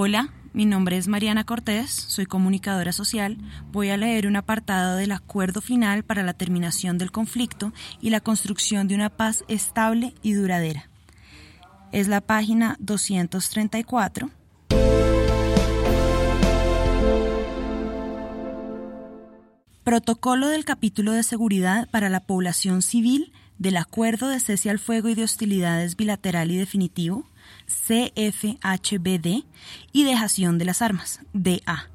Hola, mi nombre es Mariana Cortés, soy comunicadora social. Voy a leer un apartado del acuerdo final para la terminación del conflicto y la construcción de una paz estable y duradera. Es la página 234. Protocolo del capítulo de seguridad para la población civil del Acuerdo de Cese al Fuego y de Hostilidades Bilateral y Definitivo, CFHBD, y Dejación de las Armas, DA.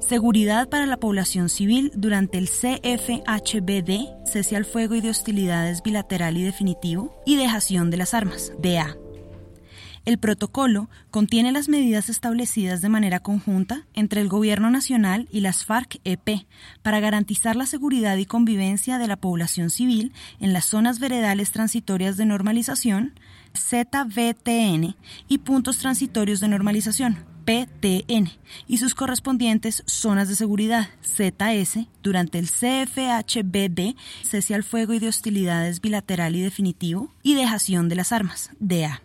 Seguridad para la población civil durante el CFHBD, Cese al Fuego y de Hostilidades Bilateral y Definitivo, y Dejación de las Armas, DA. El protocolo contiene las medidas establecidas de manera conjunta entre el Gobierno Nacional y las FARC-EP para garantizar la seguridad y convivencia de la población civil en las zonas veredales transitorias de normalización, ZVTN, y puntos transitorios de normalización, PTN, y sus correspondientes zonas de seguridad, ZS, durante el CFHBD, cese al fuego y de hostilidades bilateral y definitivo, y dejación de las armas, DA.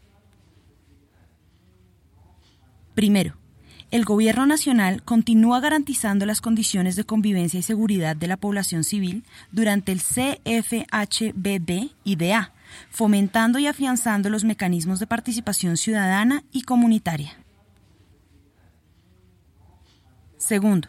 Primero, el Gobierno Nacional continúa garantizando las condiciones de convivencia y seguridad de la población civil durante el CFHBD y DA, fomentando y afianzando los mecanismos de participación ciudadana y comunitaria. Segundo,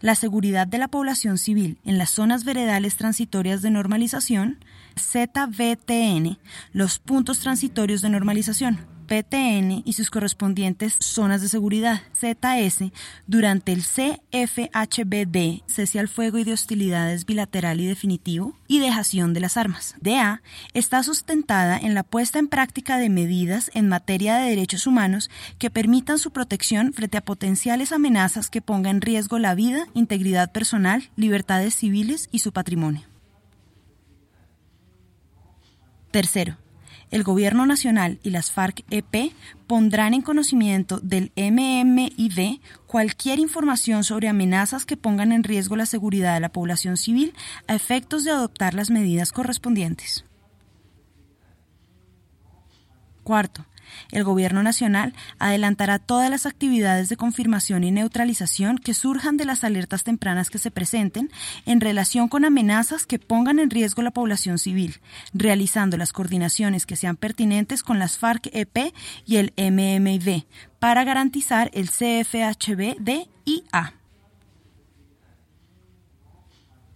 la seguridad de la población civil en las zonas veredales transitorias de normalización, ZVTN, los puntos transitorios de normalización, PTN y sus correspondientes zonas de seguridad, ZS, durante el CFHBD, cese al fuego y de hostilidades bilateral y definitivo, y dejación de las armas. DA está sustentada en la puesta en práctica de medidas en materia de derechos humanos que permitan su protección frente a potenciales amenazas que pongan en riesgo la vida, integridad personal, libertades civiles y su patrimonio. Tercero, el Gobierno Nacional y las FARC-EP pondrán en conocimiento del MMID cualquier información sobre amenazas que pongan en riesgo la seguridad de la población civil a efectos de adoptar las medidas correspondientes. Cuarto, el Gobierno Nacional adelantará todas las actividades de confirmación y neutralización que surjan de las alertas tempranas que se presenten en relación con amenazas que pongan en riesgo la población civil, realizando las coordinaciones que sean pertinentes con las FARC-EP y el MMIV para garantizar el CFHB-DIA.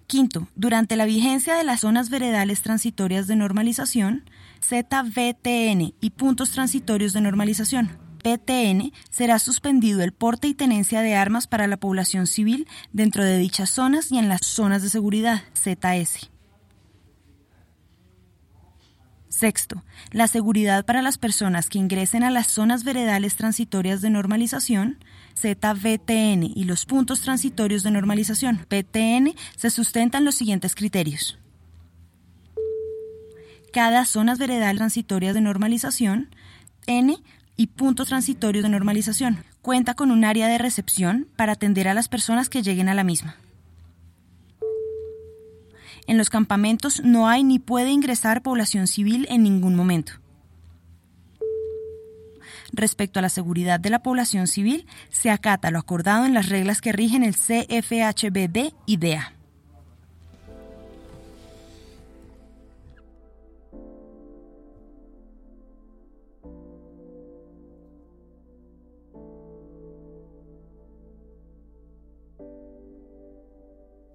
Quinto, durante la vigencia de las zonas veredales transitorias de normalización, ZVTN y puntos transitorios de normalización, PTN, será suspendido el porte y tenencia de armas para la población civil dentro de dichas zonas y en las zonas de seguridad, ZS. Sexto, la seguridad para las personas que ingresen a las zonas veredales transitorias de normalización, ZVTN y los puntos transitorios de normalización, PTN, se sustentan los siguientes criterios. Cada zonas veredal transitorias de normalización, N y puntos transitorios de normalización, cuenta con un área de recepción para atender a las personas que lleguen a la misma. En los campamentos no hay ni puede ingresar población civil en ningún momento. Respecto a la seguridad de la población civil, se acata lo acordado en las reglas que rigen el CFHBD y DEA.